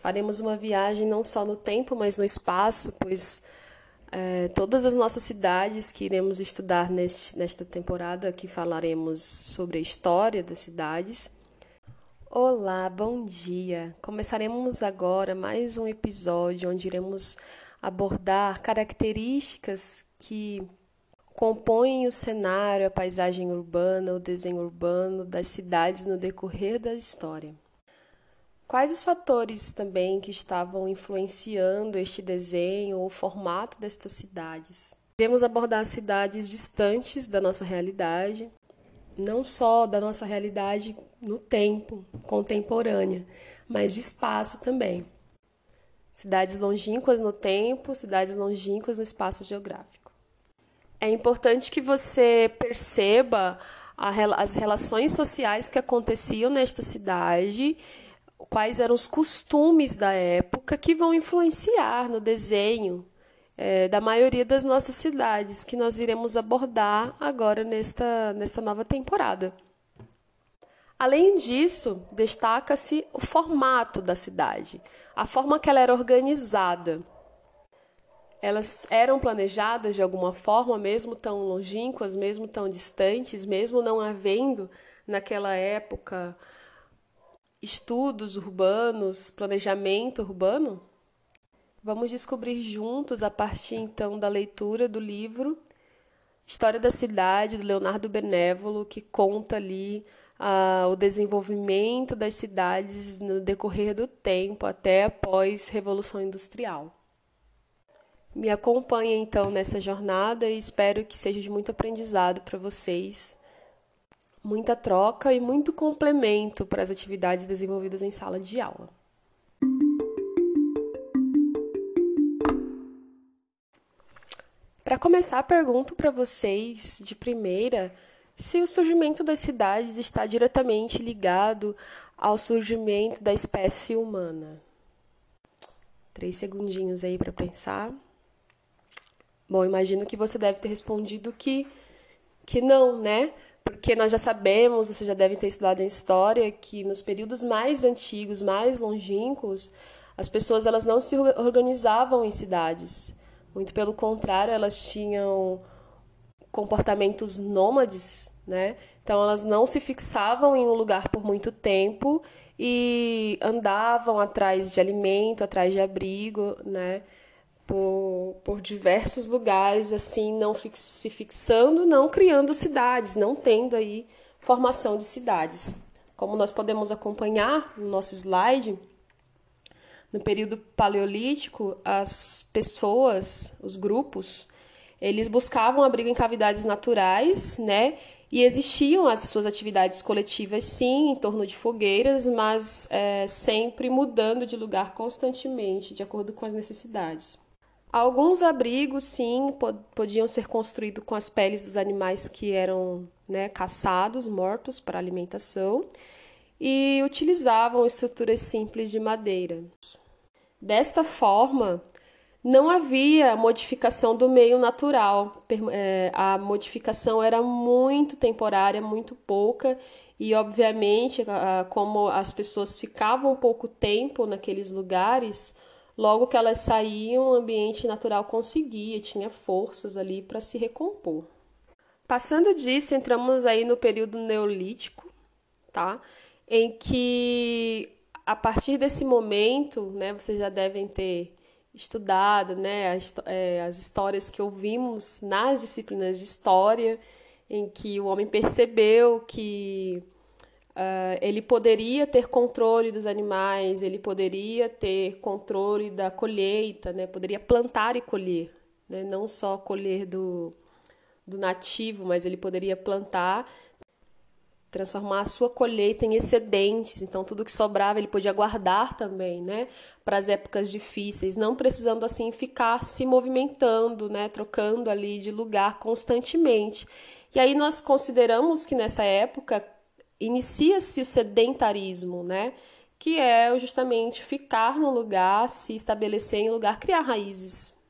Faremos uma viagem não só no tempo, mas no espaço, pois é, todas as nossas cidades que iremos estudar neste, nesta temporada, que falaremos sobre a história das cidades. Olá, bom dia! Começaremos agora mais um episódio onde iremos abordar características que compõem o cenário, a paisagem urbana, o desenho urbano das cidades no decorrer da história. Quais os fatores também que estavam influenciando este desenho ou o formato destas cidades? Iremos abordar cidades distantes da nossa realidade, não só da nossa realidade no tempo, contemporânea, mas de espaço também. Cidades longínquas no tempo, cidades longínquas no espaço geográfico. É importante que você perceba as relações sociais que aconteciam nesta cidade quais eram os costumes da época que vão influenciar no desenho é, da maioria das nossas cidades, que nós iremos abordar agora nesta, nesta nova temporada. Além disso, destaca-se o formato da cidade, a forma que ela era organizada. Elas eram planejadas de alguma forma, mesmo tão longínquas, mesmo tão distantes, mesmo não havendo naquela época estudos urbanos, planejamento urbano? Vamos descobrir juntos a partir então da leitura do livro História da Cidade, do Leonardo Benévolo, que conta ali ah, o desenvolvimento das cidades no decorrer do tempo, até após Revolução Industrial. Me acompanhe então nessa jornada e espero que seja de muito aprendizado para vocês muita troca e muito complemento para as atividades desenvolvidas em sala de aula. Para começar, pergunto para vocês de primeira se o surgimento das cidades está diretamente ligado ao surgimento da espécie humana. Três segundinhos aí para pensar. Bom, imagino que você deve ter respondido que, que não, né? porque nós já sabemos, vocês já devem ter estudado em história, que nos períodos mais antigos, mais longínquos, as pessoas elas não se organizavam em cidades. Muito pelo contrário, elas tinham comportamentos nômades, né? Então elas não se fixavam em um lugar por muito tempo e andavam atrás de alimento, atrás de abrigo, né? Por, por diversos lugares, assim, não fix, se fixando, não criando cidades, não tendo aí formação de cidades. Como nós podemos acompanhar no nosso slide, no período paleolítico, as pessoas, os grupos, eles buscavam abrigo em cavidades naturais, né? E existiam as suas atividades coletivas, sim, em torno de fogueiras, mas é, sempre mudando de lugar constantemente, de acordo com as necessidades. Alguns abrigos, sim, podiam ser construídos com as peles dos animais que eram né, caçados, mortos para alimentação, e utilizavam estruturas simples de madeira. Desta forma, não havia modificação do meio natural. É, a modificação era muito temporária, muito pouca, e obviamente, como as pessoas ficavam pouco tempo naqueles lugares, Logo que elas saíam, o ambiente natural conseguia, tinha forças ali para se recompor. Passando disso, entramos aí no período neolítico, tá? Em que a partir desse momento, né, vocês já devem ter estudado, né, as, é, as histórias que ouvimos nas disciplinas de história, em que o homem percebeu que Uh, ele poderia ter controle dos animais, ele poderia ter controle da colheita, né? poderia plantar e colher, né? não só colher do, do nativo, mas ele poderia plantar, transformar a sua colheita em excedentes, então tudo que sobrava ele podia guardar também, né, para as épocas difíceis, não precisando assim ficar se movimentando, né, trocando ali de lugar constantemente. E aí nós consideramos que nessa época inicia-se o sedentarismo, né? Que é justamente ficar no lugar, se estabelecer em lugar, criar raízes.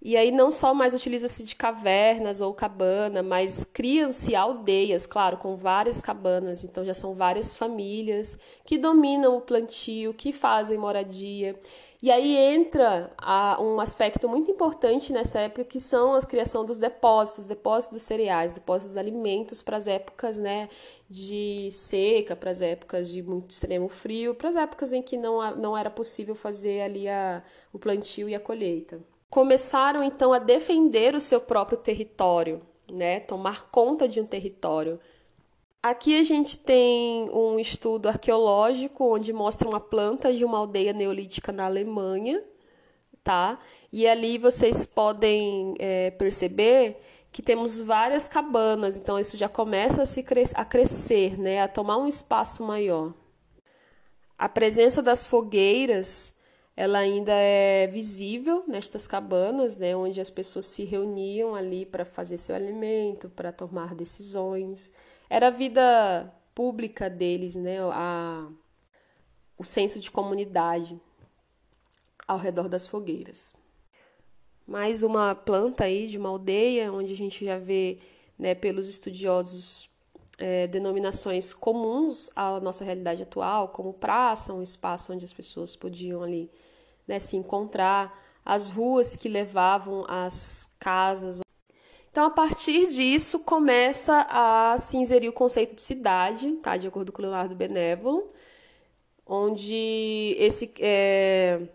E aí não só mais utiliza-se de cavernas ou cabana, mas criam-se aldeias, claro, com várias cabanas, então já são várias famílias que dominam o plantio, que fazem moradia. E aí entra a, um aspecto muito importante nessa época que são a criação dos depósitos, depósitos de cereais, depósitos de alimentos para as épocas, né, de seca, para as épocas de muito extremo frio, para as épocas em que não, não era possível fazer ali a, o plantio e a colheita começaram então a defender o seu próprio território, né? Tomar conta de um território. Aqui a gente tem um estudo arqueológico onde mostra uma planta de uma aldeia neolítica na Alemanha, tá? E ali vocês podem é, perceber que temos várias cabanas, então isso já começa a, se a crescer, né? A tomar um espaço maior. A presença das fogueiras ela ainda é visível nestas cabanas, né, onde as pessoas se reuniam ali para fazer seu alimento, para tomar decisões. Era a vida pública deles, né, a, o senso de comunidade ao redor das fogueiras. Mais uma planta aí de uma aldeia, onde a gente já vê, né, pelos estudiosos, é, denominações comuns à nossa realidade atual, como praça, um espaço onde as pessoas podiam ali né, se encontrar, as ruas que levavam às casas. Então, a partir disso, começa a se inserir o conceito de cidade, tá? de acordo com o Leonardo Benévolo, onde esse, é,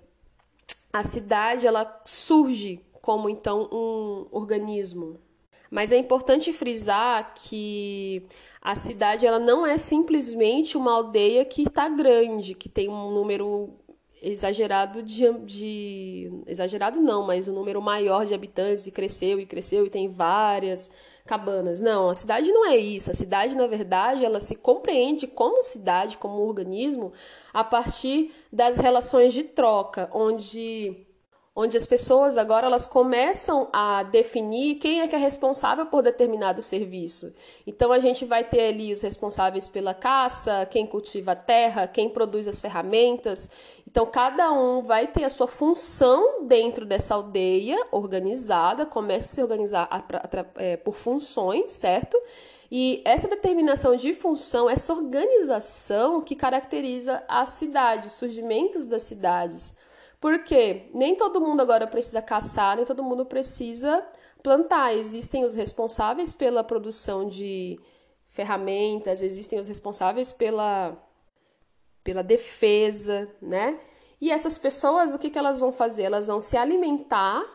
a cidade ela surge como então um organismo. Mas é importante frisar que a cidade ela não é simplesmente uma aldeia que está grande, que tem um número exagerado de, de, exagerado não, mas um número maior de habitantes e cresceu e cresceu e tem várias cabanas. Não, a cidade não é isso. A cidade, na verdade, ela se compreende como cidade, como organismo, a partir das relações de troca, onde onde as pessoas agora elas começam a definir quem é que é responsável por determinado serviço. Então a gente vai ter ali os responsáveis pela caça, quem cultiva a terra, quem produz as ferramentas. Então, cada um vai ter a sua função dentro dessa aldeia organizada, começa a se organizar é, por funções, certo? E essa determinação de função, essa organização que caracteriza a cidade, os surgimentos das cidades. Porque nem todo mundo agora precisa caçar, nem todo mundo precisa plantar. Existem os responsáveis pela produção de ferramentas, existem os responsáveis pela pela defesa, né? E essas pessoas, o que, que elas vão fazer? Elas vão se alimentar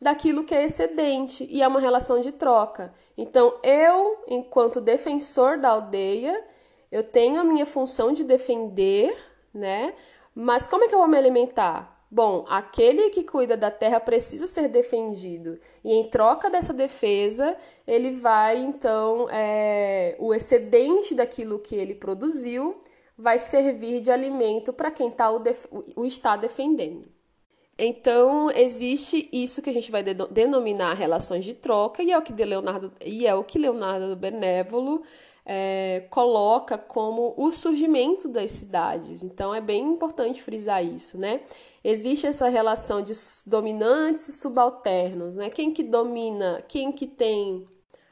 daquilo que é excedente e é uma relação de troca. Então, eu, enquanto defensor da aldeia, eu tenho a minha função de defender, né? Mas como é que eu vou me alimentar? Bom, aquele que cuida da terra precisa ser defendido. E em troca dessa defesa, ele vai, então, é, o excedente daquilo que ele produziu vai servir de alimento para quem tá o, o está defendendo. Então, existe isso que a gente vai de denominar relações de troca, e é o que, Leonardo, e é o que Leonardo Benévolo é, coloca como o surgimento das cidades. Então, é bem importante frisar isso, né? Existe essa relação de dominantes e subalternos, né? Quem que domina, quem que tem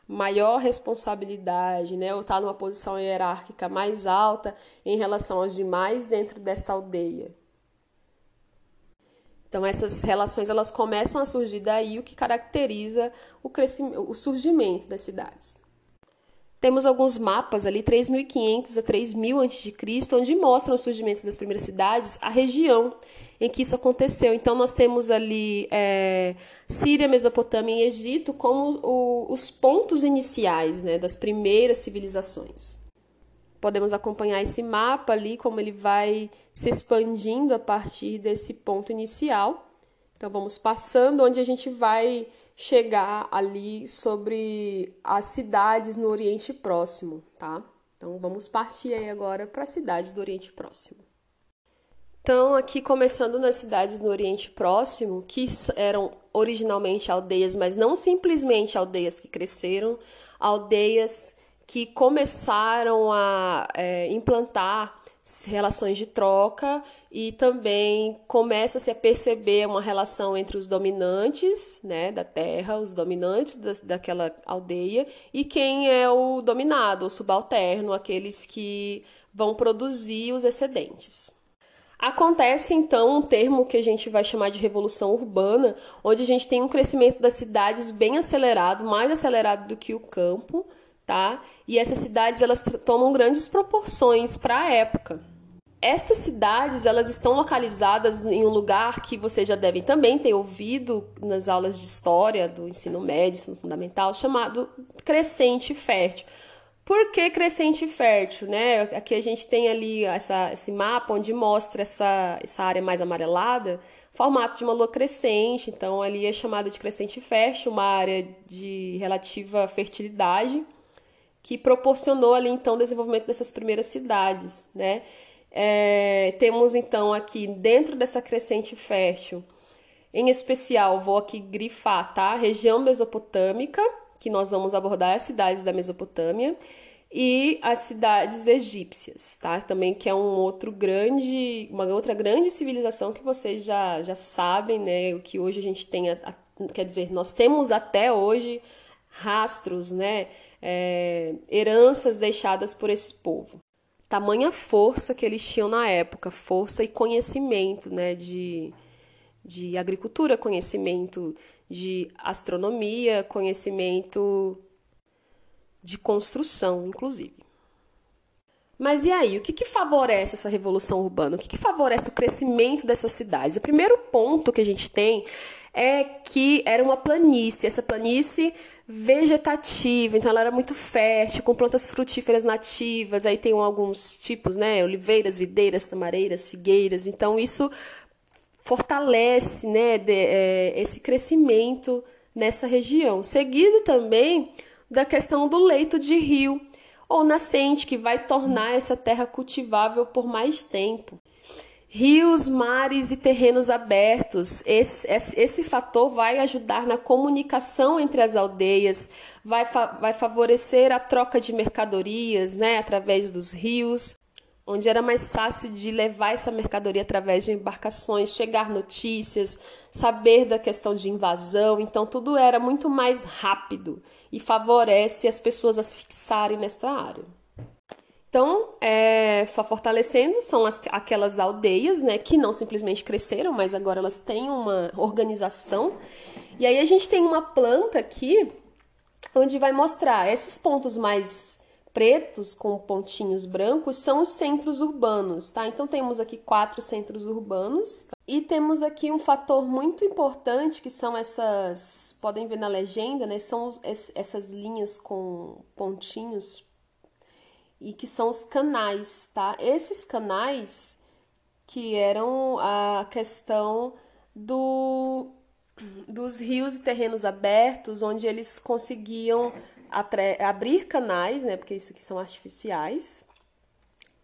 maior responsabilidade, né, ou está numa posição hierárquica mais alta em relação aos demais dentro dessa aldeia. Então essas relações elas começam a surgir daí o que caracteriza o o surgimento das cidades. Temos alguns mapas ali, 3.500 a 3.000 a.C., onde mostram os surgimentos das primeiras cidades, a região em que isso aconteceu. Então, nós temos ali é, Síria, Mesopotâmia e Egito como o, os pontos iniciais né, das primeiras civilizações. Podemos acompanhar esse mapa ali, como ele vai se expandindo a partir desse ponto inicial. Então, vamos passando, onde a gente vai chegar ali sobre as cidades no Oriente Próximo, tá? Então, vamos partir aí agora para as cidades do Oriente Próximo. Então, aqui começando nas cidades no Oriente Próximo, que eram originalmente aldeias, mas não simplesmente aldeias que cresceram, aldeias que começaram a é, implantar relações de troca e também começa-se a perceber uma relação entre os dominantes né, da terra, os dominantes da, daquela aldeia, e quem é o dominado, o subalterno, aqueles que vão produzir os excedentes. Acontece então um termo que a gente vai chamar de revolução urbana, onde a gente tem um crescimento das cidades bem acelerado, mais acelerado do que o campo, tá? E essas cidades elas tomam grandes proporções para a época. Estas cidades elas estão localizadas em um lugar que vocês já devem também ter ouvido nas aulas de história do ensino médio, ensino fundamental, chamado crescente fértil. Por que crescente fértil? Né? Aqui a gente tem ali essa, esse mapa onde mostra essa, essa área mais amarelada, formato de uma lua crescente, então ali é chamada de crescente fértil, uma área de relativa fertilidade, que proporcionou ali então o desenvolvimento dessas primeiras cidades. Né? É, temos então aqui dentro dessa crescente fértil, em especial, vou aqui grifar, tá? Região mesopotâmica, que nós vamos abordar as cidades da Mesopotâmia e as cidades egípcias, tá? Também que é um outro grande, uma outra grande civilização que vocês já, já sabem, né? O que hoje a gente tem, a, a, quer dizer, nós temos até hoje rastros, né? É, heranças deixadas por esse povo. Tamanha força que eles tinham na época, força e conhecimento, né? De, de agricultura, conhecimento de astronomia, conhecimento de construção, inclusive. Mas e aí, o que, que favorece essa revolução urbana? O que, que favorece o crescimento dessas cidades? O primeiro ponto que a gente tem é que era uma planície, essa planície vegetativa, então ela era muito fértil, com plantas frutíferas nativas, aí tem alguns tipos, né, oliveiras, videiras, tamareiras, figueiras, então isso fortalece né, de, é, esse crescimento nessa região. Seguido também da questão do leito de rio ou nascente, que vai tornar essa terra cultivável por mais tempo. Rios, mares e terrenos abertos. Esse, esse, esse, fator vai ajudar na comunicação entre as aldeias, vai, fa vai favorecer a troca de mercadorias né, através dos rios onde era mais fácil de levar essa mercadoria através de embarcações, chegar notícias, saber da questão de invasão. Então, tudo era muito mais rápido e favorece as pessoas a se fixarem nessa área. Então, é, só fortalecendo, são as, aquelas aldeias né, que não simplesmente cresceram, mas agora elas têm uma organização. E aí a gente tem uma planta aqui onde vai mostrar esses pontos mais pretos com pontinhos brancos são os centros urbanos, tá? Então temos aqui quatro centros urbanos e temos aqui um fator muito importante que são essas, podem ver na legenda, né? São essas linhas com pontinhos e que são os canais, tá? Esses canais que eram a questão do dos rios e terrenos abertos, onde eles conseguiam abrir canais, né, porque isso aqui são artificiais,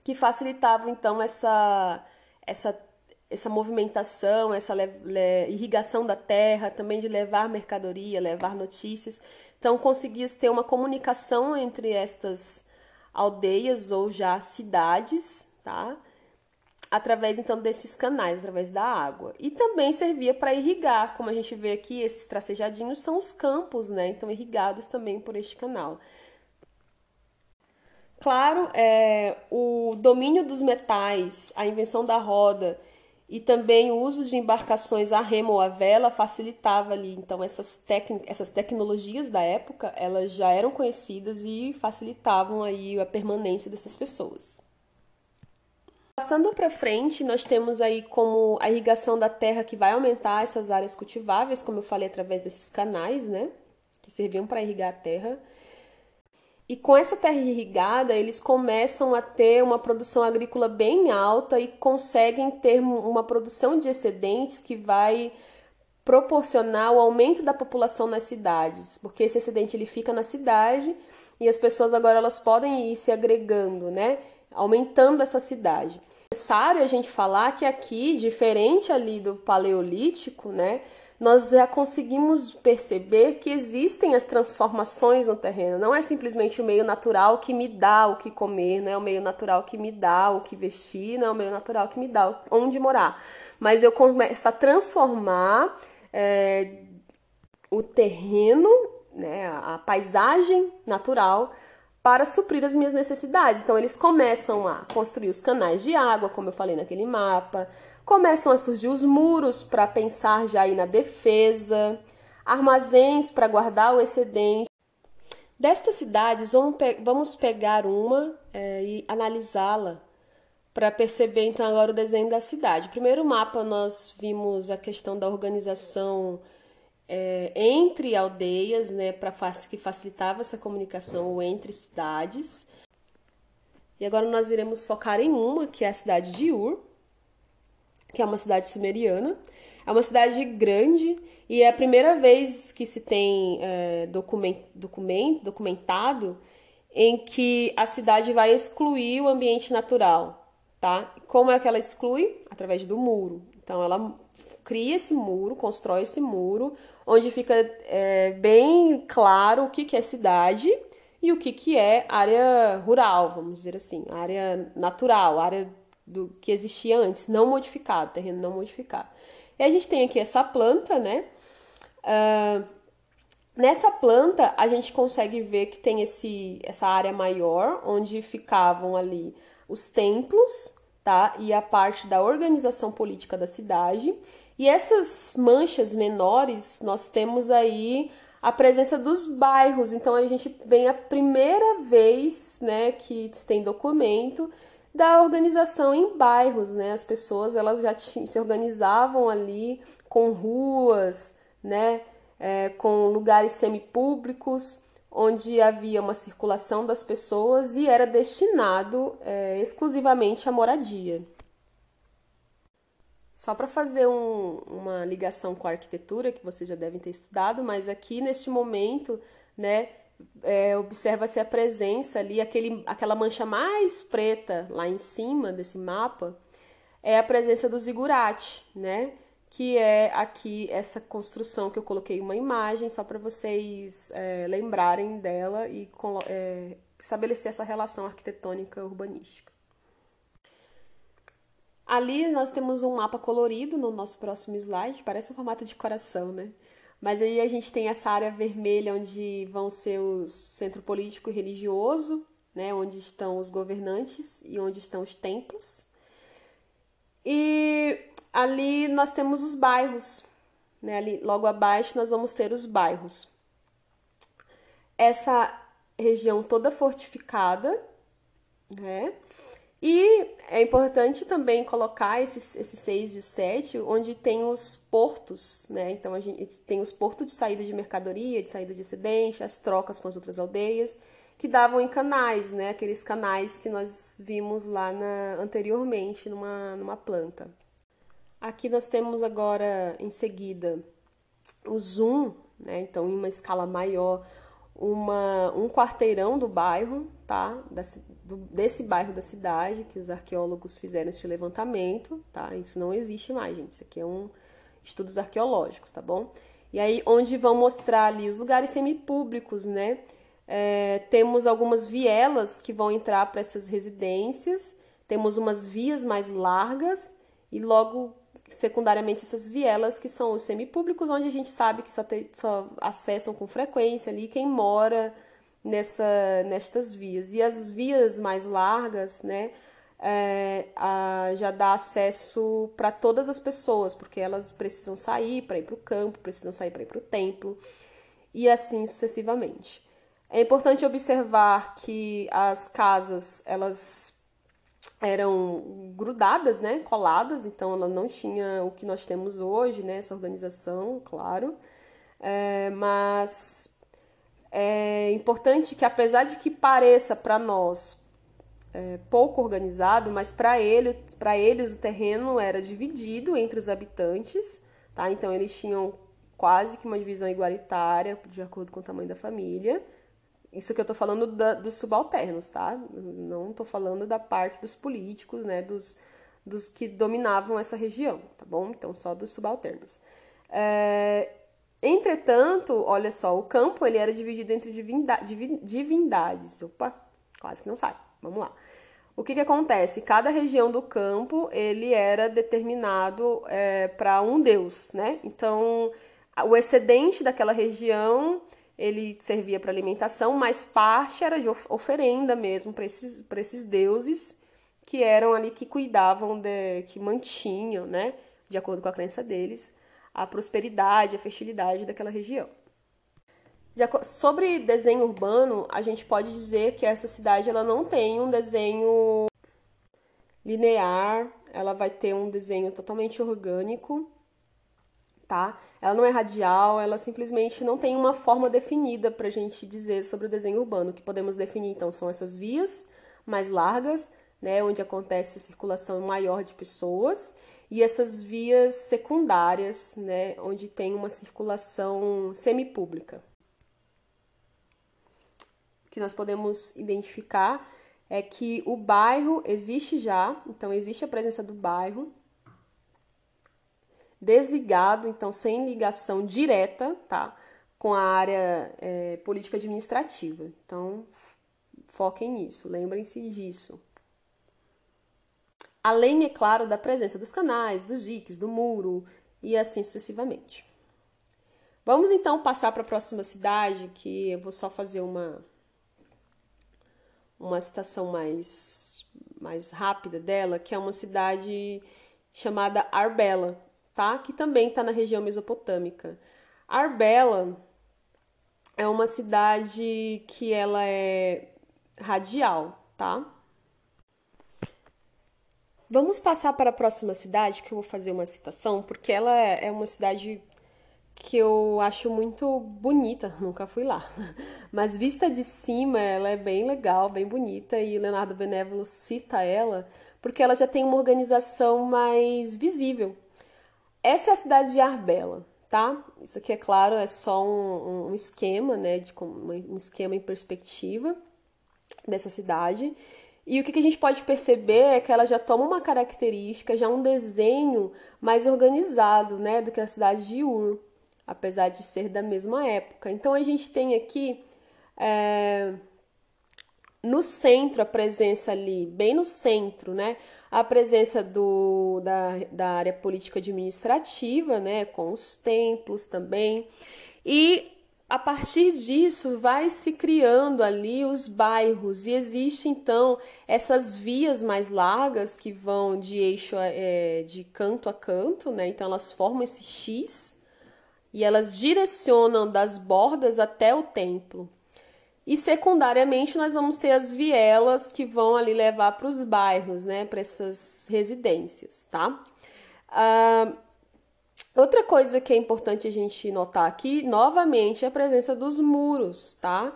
que facilitavam então essa, essa, essa movimentação, essa irrigação da terra, também de levar mercadoria, levar notícias. Então conseguia ter uma comunicação entre estas aldeias ou já cidades, tá? através então desses canais, através da água. E também servia para irrigar, como a gente vê aqui, esses tracejadinhos são os campos, né? Então irrigados também por este canal. Claro, é, o domínio dos metais, a invenção da roda e também o uso de embarcações a remo ou a vela facilitava ali. Então essas, essas tecnologias da época, elas já eram conhecidas e facilitavam aí a permanência dessas pessoas. Passando para frente, nós temos aí como a irrigação da terra que vai aumentar essas áreas cultiváveis, como eu falei, através desses canais, né? Que serviam para irrigar a terra. E com essa terra irrigada, eles começam a ter uma produção agrícola bem alta e conseguem ter uma produção de excedentes que vai proporcionar o aumento da população nas cidades, porque esse excedente ele fica na cidade e as pessoas agora elas podem ir se agregando, né? aumentando essa cidade. É necessário a gente falar que aqui, diferente ali do paleolítico, né, nós já conseguimos perceber que existem as transformações no terreno. Não é simplesmente o meio natural que me dá o que comer, não é o meio natural que me dá o que vestir, não é o meio natural que me dá onde morar. Mas eu começo a transformar é, o terreno, né, a paisagem natural para suprir as minhas necessidades. Então eles começam a construir os canais de água, como eu falei naquele mapa, começam a surgir os muros para pensar já aí na defesa, armazéns para guardar o excedente. Destas cidades, vamos pegar uma é, e analisá-la para perceber então agora o desenho da cidade. Primeiro mapa nós vimos a questão da organização é, entre aldeias, né, para que facilitava essa comunicação entre cidades. E agora nós iremos focar em uma, que é a cidade de Ur, que é uma cidade sumeriana. É uma cidade grande e é a primeira vez que se tem é, document, document, documentado em que a cidade vai excluir o ambiente natural, tá? Como é que ela exclui? Através do muro. Então ela cria esse muro, constrói esse muro, onde fica é, bem claro o que, que é cidade e o que, que é área rural, vamos dizer assim, área natural, área do que existia antes, não modificado, terreno não modificado. E a gente tem aqui essa planta, né? Uh, nessa planta a gente consegue ver que tem esse, essa área maior, onde ficavam ali os templos, tá? E a parte da organização política da cidade. E essas manchas menores, nós temos aí a presença dos bairros. Então a gente vem a primeira vez, né, que tem documento da organização em bairros, né? As pessoas elas já se organizavam ali com ruas, né? É, com lugares semipúblicos onde havia uma circulação das pessoas e era destinado é, exclusivamente à moradia. Só para fazer um, uma ligação com a arquitetura, que vocês já devem ter estudado, mas aqui neste momento, né, é, observa-se a presença ali, aquele, aquela mancha mais preta lá em cima desse mapa, é a presença do zigurate, né? Que é aqui essa construção que eu coloquei uma imagem só para vocês é, lembrarem dela e é, estabelecer essa relação arquitetônica urbanística. Ali nós temos um mapa colorido no nosso próximo slide, parece um formato de coração, né? Mas aí a gente tem essa área vermelha onde vão ser o centro político e religioso, né? Onde estão os governantes e onde estão os templos. E ali nós temos os bairros, né? Ali logo abaixo nós vamos ter os bairros. Essa região toda fortificada, né? E é importante também colocar esses, esses 6 e o 7, onde tem os portos, né? Então a gente tem os portos de saída de mercadoria, de saída de excedente, as trocas com as outras aldeias, que davam em canais, né? Aqueles canais que nós vimos lá na, anteriormente numa, numa planta. Aqui nós temos agora em seguida o zoom, né? Então em uma escala maior, uma, um quarteirão do bairro, tá? Do, desse bairro da cidade, que os arqueólogos fizeram esse levantamento, tá? Isso não existe mais, gente. Isso aqui é um estudos arqueológicos, tá bom? E aí, onde vão mostrar ali os lugares semipúblicos, né? É, temos algumas vielas que vão entrar para essas residências, temos umas vias mais largas e logo secundariamente essas vielas que são os semipúblicos, onde a gente sabe que só, te, só acessam com frequência ali quem mora nessa, nestas vias. E as vias mais largas, né, é, a, já dá acesso para todas as pessoas, porque elas precisam sair para ir para o campo, precisam sair para ir para o templo, e assim sucessivamente. É importante observar que as casas, elas eram grudadas, né, coladas, então ela não tinha o que nós temos hoje, né, essa organização, claro, é, mas é importante que, apesar de que pareça para nós é, pouco organizado, mas para ele, eles o terreno era dividido entre os habitantes, tá? Então eles tinham quase que uma divisão igualitária de acordo com o tamanho da família. Isso que eu estou falando da, dos subalternos, tá? Não estou falando da parte dos políticos, né? Dos, dos que dominavam essa região, tá bom? Então só dos subalternos. É, entretanto, olha só, o campo ele era dividido entre divindades. Opa, quase que não sai. Vamos lá. O que, que acontece? Cada região do campo ele era determinado é, para um deus, né? Então, o excedente daquela região ele servia para alimentação, mas parte era de oferenda mesmo para esses, esses deuses que eram ali que cuidavam, de, que mantinham, né, de acordo com a crença deles, a prosperidade, a fertilidade daquela região. De, sobre desenho urbano, a gente pode dizer que essa cidade ela não tem um desenho linear, ela vai ter um desenho totalmente orgânico, tá? Ela não é radial, ela simplesmente não tem uma forma definida para a gente dizer sobre o desenho urbano. O que podemos definir então são essas vias mais largas, né, onde acontece a circulação maior de pessoas, e essas vias secundárias, né, onde tem uma circulação semipública. O que nós podemos identificar é que o bairro existe já, então existe a presença do bairro, desligado, então sem ligação direta, tá? Com a área é, política administrativa. Então, foquem nisso, lembrem-se disso. Além, é claro, da presença dos canais, dos diques, do muro e assim sucessivamente. Vamos então passar para a próxima cidade, que eu vou só fazer uma uma citação mais mais rápida dela, que é uma cidade chamada Arbela, tá? Que também está na região mesopotâmica. Arbela é uma cidade que ela é radial, tá? Vamos passar para a próxima cidade, que eu vou fazer uma citação, porque ela é uma cidade que eu acho muito bonita, nunca fui lá. Mas vista de cima, ela é bem legal, bem bonita, e Leonardo Benévolo cita ela porque ela já tem uma organização mais visível. Essa é a cidade de Arbela, tá? Isso aqui, é claro, é só um, um esquema, né, de, um esquema em perspectiva dessa cidade. E o que a gente pode perceber é que ela já toma uma característica, já um desenho mais organizado, né, do que a cidade de Ur, apesar de ser da mesma época. Então a gente tem aqui é, no centro a presença ali, bem no centro, né, a presença do, da, da área política administrativa, né, com os templos também. E a partir disso vai se criando ali os bairros e existe então essas vias mais largas que vão de eixo é, de canto a canto, né? Então elas formam esse X e elas direcionam das bordas até o templo. E secundariamente nós vamos ter as vielas que vão ali levar para os bairros, né? Para essas residências, tá? Uh, Outra coisa que é importante a gente notar aqui, novamente, é a presença dos muros, tá?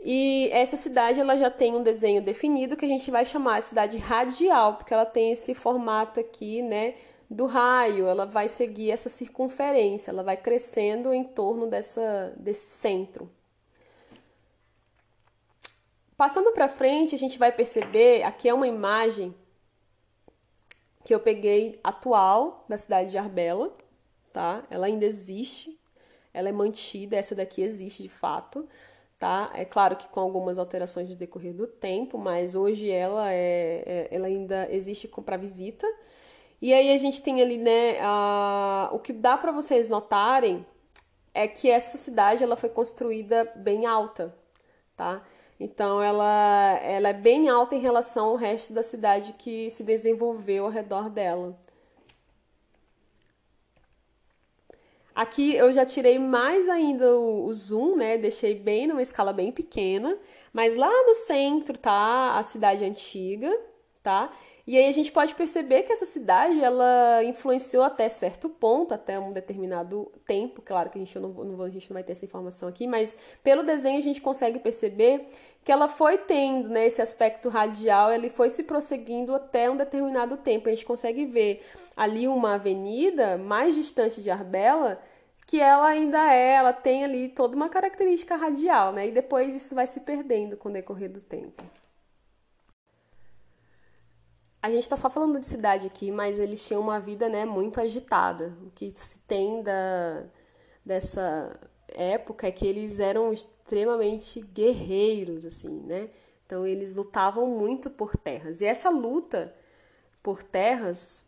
E essa cidade ela já tem um desenho definido que a gente vai chamar de cidade radial, porque ela tem esse formato aqui, né, do raio, ela vai seguir essa circunferência, ela vai crescendo em torno dessa, desse centro. Passando para frente, a gente vai perceber, aqui é uma imagem que eu peguei atual da cidade de Arbela, tá? Ela ainda existe, ela é mantida, essa daqui existe de fato, tá? É claro que com algumas alterações no decorrer do tempo, mas hoje ela é, é ela ainda existe para visita. E aí a gente tem ali, né, a, o que dá para vocês notarem é que essa cidade ela foi construída bem alta, tá? Então ela, ela é bem alta em relação ao resto da cidade que se desenvolveu ao redor dela. Aqui eu já tirei mais ainda o, o, zoom, né? Deixei bem numa escala bem pequena, mas lá no centro tá a cidade antiga, tá? E aí a gente pode perceber que essa cidade ela influenciou até certo ponto, até um determinado tempo. Claro que a gente não, não, a gente não vai ter essa informação aqui, mas pelo desenho a gente consegue perceber que ela foi tendo né, esse aspecto radial, ele foi se prosseguindo até um determinado tempo. A gente consegue ver ali uma avenida mais distante de Arbela que ela ainda é, ela tem ali toda uma característica radial, né? E depois isso vai se perdendo com o decorrer do tempo. a gente está só falando de cidade aqui, mas eles tinham uma vida né, muito agitada. O que se tem da, dessa época é que eles eram extremamente guerreiros, assim, né? Então eles lutavam muito por terras. E essa luta por terras,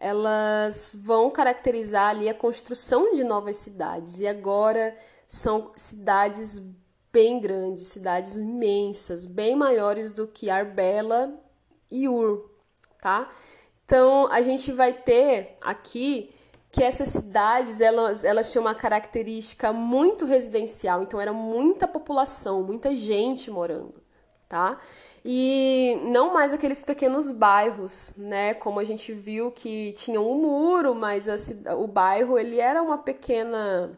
elas vão caracterizar ali a construção de novas cidades. E agora são cidades bem grandes, cidades imensas, bem maiores do que Arbela e Ur, tá? Então a gente vai ter aqui que essas cidades elas, elas tinham uma característica muito residencial, então era muita população, muita gente morando, tá? E não mais aqueles pequenos bairros, né? Como a gente viu que tinham um muro, mas a, o bairro ele era uma pequena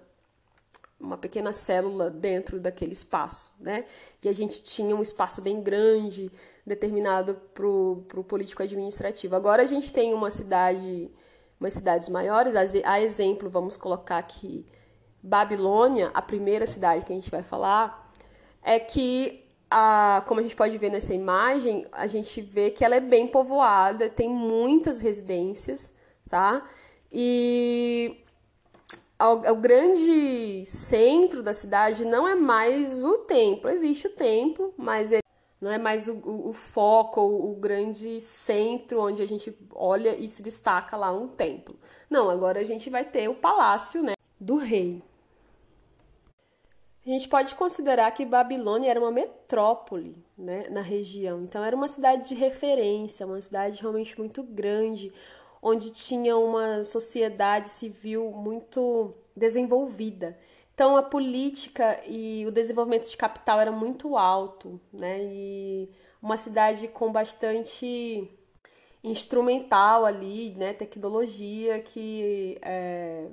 uma pequena célula dentro daquele espaço, né? E a gente tinha um espaço bem grande determinado para o político administrativo. Agora a gente tem uma cidade, umas cidades maiores, a exemplo, vamos colocar aqui Babilônia, a primeira cidade que a gente vai falar, é que a, como a gente pode ver nessa imagem, a gente vê que ela é bem povoada, tem muitas residências, tá? E o grande centro da cidade não é mais o templo. Existe o templo, mas ele não é mais o, o, o foco, o, o, grande centro onde a gente olha e se destaca lá um templo. Não, agora a gente vai ter o palácio né, do rei. A gente pode considerar que Babilônia era uma metrópole né, na região. Então, era uma cidade de referência, uma cidade realmente muito grande, onde tinha uma sociedade civil muito desenvolvida. Então a política e o desenvolvimento de capital era muito alto, né? E uma cidade com bastante instrumental ali, né? Tecnologia que é,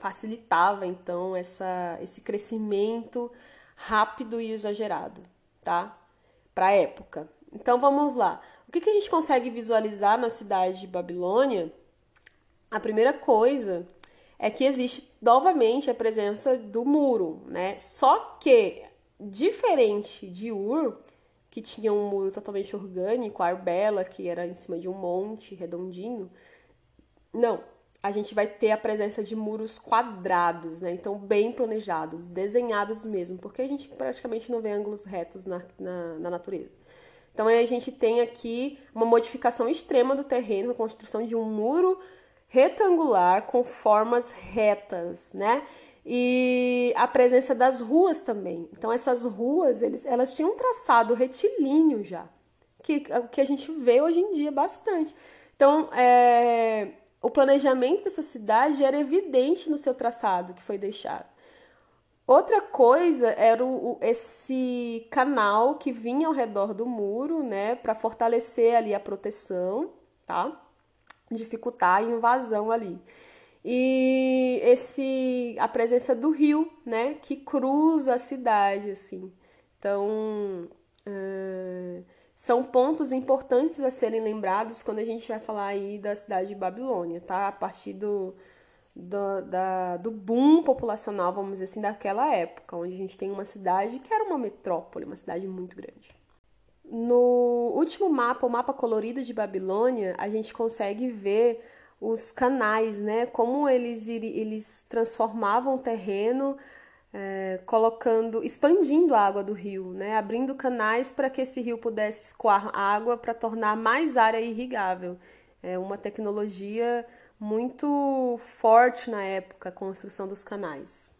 facilitava então essa, esse crescimento rápido e exagerado, tá? Para a época. Então vamos lá. O que, que a gente consegue visualizar na cidade de Babilônia? A primeira coisa é que existe novamente a presença do muro, né? Só que, diferente de Ur, que tinha um muro totalmente orgânico, Arbela, que era em cima de um monte redondinho, não, a gente vai ter a presença de muros quadrados, né? Então, bem planejados, desenhados mesmo, porque a gente praticamente não vê ângulos retos na, na, na natureza. Então a gente tem aqui uma modificação extrema do terreno, a construção de um muro retangular com formas retas, né? E a presença das ruas também. Então essas ruas, eles, elas tinham um traçado retilíneo já, que, que a gente vê hoje em dia bastante. Então, é, o planejamento dessa cidade era evidente no seu traçado que foi deixado. Outra coisa era o, esse canal que vinha ao redor do muro, né, para fortalecer ali a proteção, tá? Dificultar a invasão ali. E esse a presença do rio, né, que cruza a cidade assim. Então, uh, são pontos importantes a serem lembrados quando a gente vai falar aí da cidade de Babilônia, tá? A partir do do, da, do boom populacional, vamos dizer assim, daquela época, onde a gente tem uma cidade que era uma metrópole, uma cidade muito grande. No último mapa, o mapa colorido de Babilônia, a gente consegue ver os canais, né? Como eles, eles transformavam o terreno, é, colocando, expandindo a água do rio, né? Abrindo canais para que esse rio pudesse escoar água para tornar mais área irrigável. É uma tecnologia muito forte na época a construção dos canais.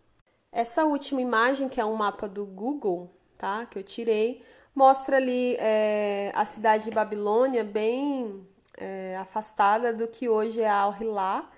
Essa última imagem, que é um mapa do Google, tá? Que eu tirei, mostra ali é, a cidade de Babilônia bem é, afastada do que hoje é Al-Hilá,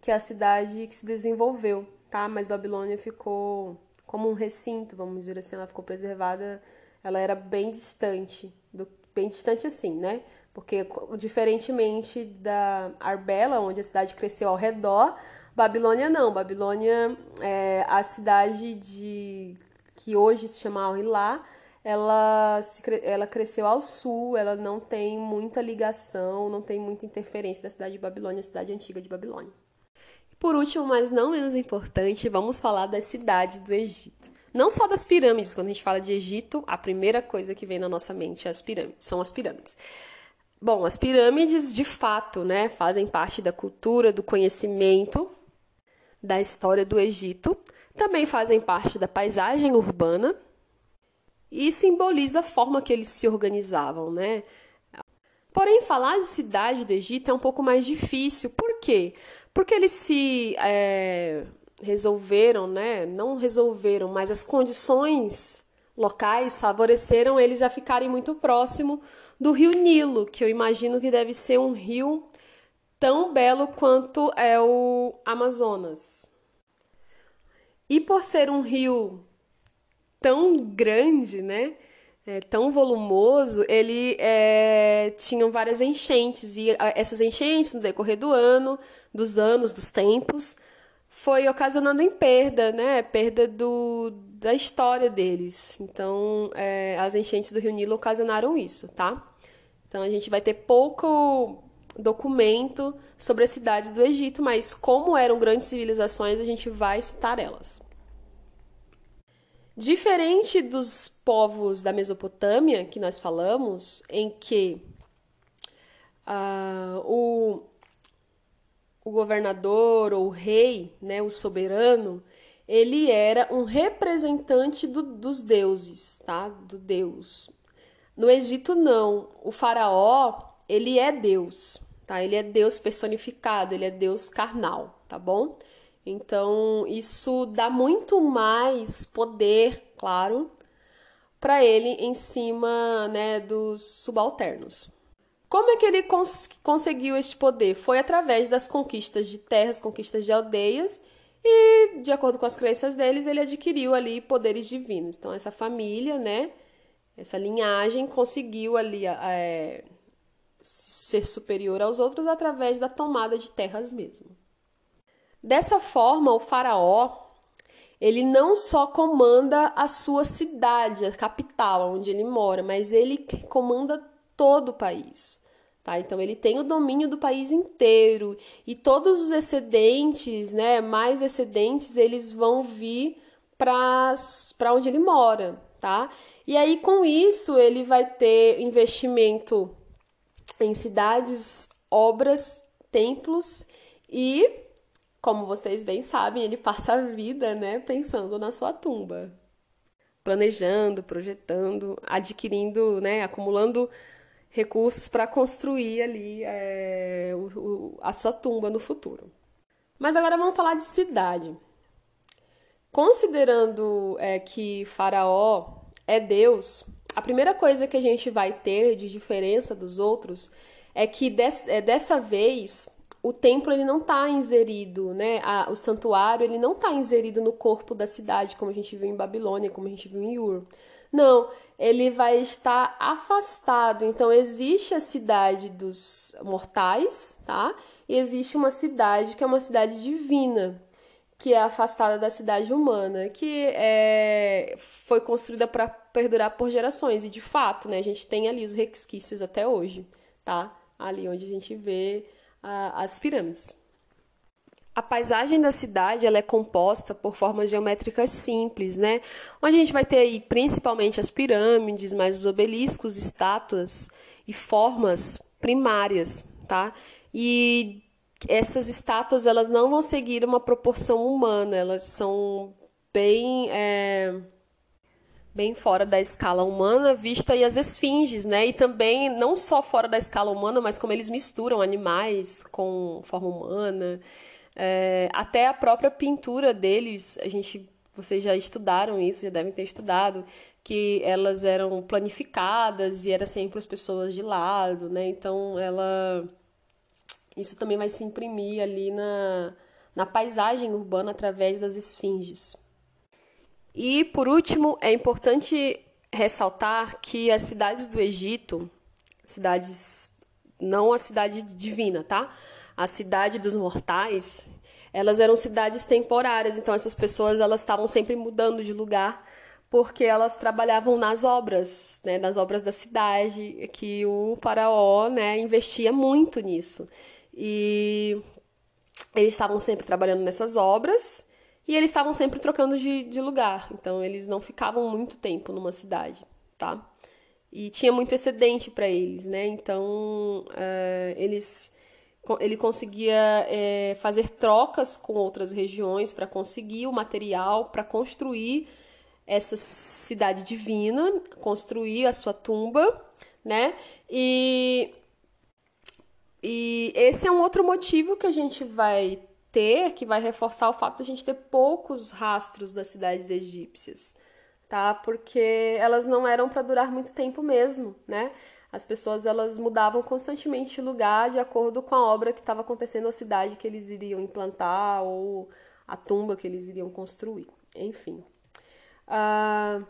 que é a cidade que se desenvolveu, tá? Mas Babilônia ficou como um recinto, vamos dizer assim, ela ficou preservada, ela era bem distante, do, bem distante assim, né? Porque, diferentemente da Arbela, onde a cidade cresceu ao redor, Babilônia não. Babilônia é a cidade de que hoje se chama Al-Hilá, ela, se, ela cresceu ao sul, ela não tem muita ligação, não tem muita interferência da cidade de Babilônia, a cidade antiga de Babilônia. Por último, mas não menos importante, vamos falar das cidades do Egito. Não só das pirâmides, quando a gente fala de Egito, a primeira coisa que vem na nossa mente é as pirâmides, são as pirâmides. Bom, as pirâmides de fato, né, fazem parte da cultura, do conhecimento, da história do Egito, também fazem parte da paisagem urbana e simboliza a forma que eles se organizavam, né? Porém, falar de cidade do Egito é um pouco mais difícil. Por quê? Porque eles se é, resolveram, né? Não resolveram, mas as condições locais favoreceram eles a ficarem muito próximo do rio Nilo, que eu imagino que deve ser um rio tão belo quanto é o Amazonas. E por ser um rio tão grande, né? É, tão volumoso, ele é, tinham várias enchentes e essas enchentes no decorrer do ano, dos anos, dos tempos, foi ocasionando em perda, né? Perda do, da história deles. Então, é, as enchentes do Rio Nilo ocasionaram isso, tá? Então, a gente vai ter pouco documento sobre as cidades do Egito, mas como eram grandes civilizações, a gente vai citar elas. Diferente dos povos da Mesopotâmia que nós falamos, em que uh, o o governador ou o rei, né, o soberano, ele era um representante do, dos deuses, tá? Do Deus. No Egito não, o faraó, ele é Deus, tá? Ele é Deus personificado, ele é Deus carnal, tá bom? Então, isso dá muito mais poder, claro, para ele em cima, né, dos subalternos. Como é que ele cons conseguiu este poder? Foi através das conquistas de terras, conquistas de aldeias, e, de acordo com as crenças deles, ele adquiriu ali poderes divinos. Então, essa família, né, essa linhagem, conseguiu ali é, ser superior aos outros através da tomada de terras mesmo. Dessa forma, o faraó, ele não só comanda a sua cidade, a capital onde ele mora, mas ele comanda todo o país. Tá? Então ele tem o domínio do país inteiro e todos os excedentes, né, mais excedentes, eles vão vir para onde ele mora, tá? E aí com isso ele vai ter investimento em cidades, obras, templos e, como vocês bem sabem, ele passa a vida, né, pensando na sua tumba, planejando, projetando, adquirindo, né, acumulando recursos para construir ali é, o, o, a sua tumba no futuro. Mas agora vamos falar de cidade. Considerando é, que Faraó é Deus, a primeira coisa que a gente vai ter de diferença dos outros é que des, é, dessa vez o templo ele não está inserido, né? A, o santuário ele não está inserido no corpo da cidade, como a gente viu em Babilônia, como a gente viu em Ur. Não, ele vai estar afastado. Então existe a cidade dos mortais, tá? E existe uma cidade que é uma cidade divina, que é afastada da cidade humana, que é, foi construída para perdurar por gerações. E de fato, né, a gente tem ali os resquícios até hoje, tá? Ali onde a gente vê as pirâmides. A paisagem da cidade ela é composta por formas geométricas simples, né? Onde a gente vai ter aí principalmente as pirâmides, mas os obeliscos, estátuas e formas primárias, tá? E essas estátuas elas não vão seguir uma proporção humana, elas são bem é, bem fora da escala humana, vista aí as esfinges, né? E também não só fora da escala humana, mas como eles misturam animais com forma humana. É, até a própria pintura deles, a gente, vocês já estudaram isso, já devem ter estudado, que elas eram planificadas e era sempre as pessoas de lado, né? Então ela isso também vai se imprimir ali na, na paisagem urbana através das esfinges. E por último, é importante ressaltar que as cidades do Egito, cidades não a cidade divina, tá? A cidade dos mortais, elas eram cidades temporárias, então essas pessoas elas estavam sempre mudando de lugar porque elas trabalhavam nas obras, né, nas obras da cidade, que o faraó, né, investia muito nisso. E eles estavam sempre trabalhando nessas obras e eles estavam sempre trocando de, de lugar. Então eles não ficavam muito tempo numa cidade, tá? e tinha muito excedente para eles, né? Então uh, eles ele conseguia é, fazer trocas com outras regiões para conseguir o material para construir essa cidade divina, construir a sua tumba, né? E, e esse é um outro motivo que a gente vai ter, que vai reforçar o fato de a gente ter poucos rastros das cidades egípcias, tá? Porque elas não eram para durar muito tempo mesmo, né? As pessoas elas mudavam constantemente de lugar de acordo com a obra que estava acontecendo na cidade que eles iriam implantar ou a tumba que eles iriam construir. Enfim. Uh,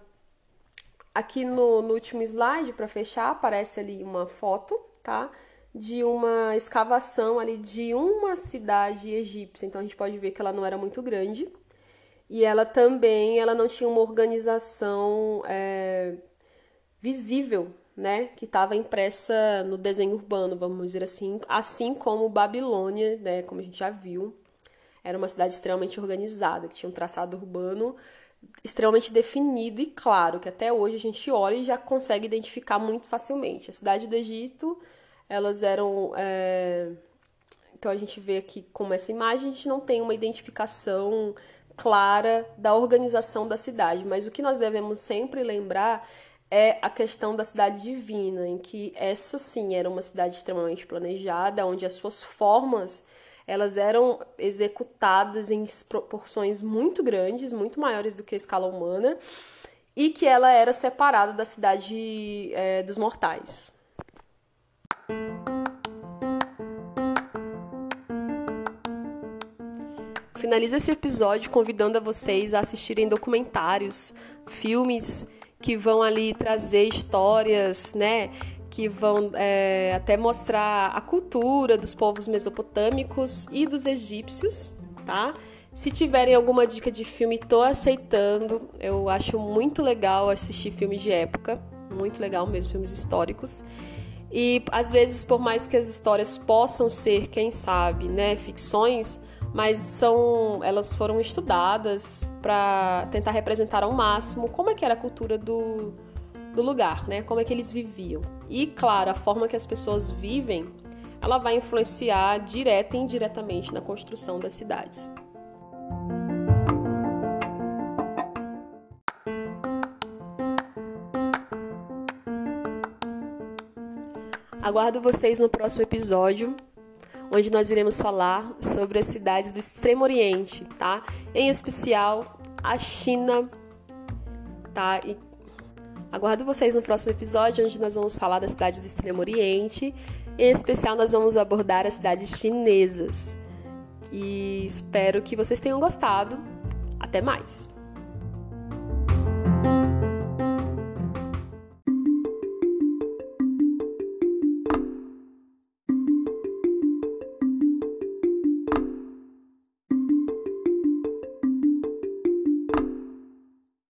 aqui no, no último slide, para fechar, aparece ali uma foto, tá? De uma escavação ali de uma cidade egípcia. Então a gente pode ver que ela não era muito grande. E ela também ela não tinha uma organização é, visível, né? Que estava impressa no desenho urbano, vamos dizer assim. Assim como Babilônia, né? Como a gente já viu. Era uma cidade extremamente organizada, que tinha um traçado urbano extremamente definido e claro, que até hoje a gente olha e já consegue identificar muito facilmente. A cidade do Egito, elas eram. É... Então a gente vê aqui como essa imagem, a gente não tem uma identificação clara da organização da cidade, mas o que nós devemos sempre lembrar é a questão da cidade divina, em que essa sim era uma cidade extremamente planejada, onde as suas formas elas eram executadas em proporções muito grandes, muito maiores do que a escala humana, e que ela era separada da cidade é, dos mortais. Finalizo esse episódio convidando a vocês a assistirem documentários, filmes que vão ali trazer histórias, né, que vão é, até mostrar a cultura dos povos mesopotâmicos e dos egípcios, tá? Se tiverem alguma dica de filme, tô aceitando. Eu acho muito legal assistir filmes de época, muito legal mesmo, filmes históricos. E às vezes, por mais que as histórias possam ser, quem sabe, né, ficções, mas são, elas foram estudadas para tentar representar ao máximo como é que era a cultura do, do lugar, né? Como é que eles viviam. E claro, a forma que as pessoas vivem, ela vai influenciar direta e indiretamente na construção das cidades. Aguardo vocês no próximo episódio, onde nós iremos falar sobre as cidades do Extremo Oriente, tá? Em especial a China, tá? E Aguardo vocês no próximo episódio, onde nós vamos falar das cidades do Extremo Oriente. Em especial, nós vamos abordar as cidades chinesas. E espero que vocês tenham gostado. Até mais!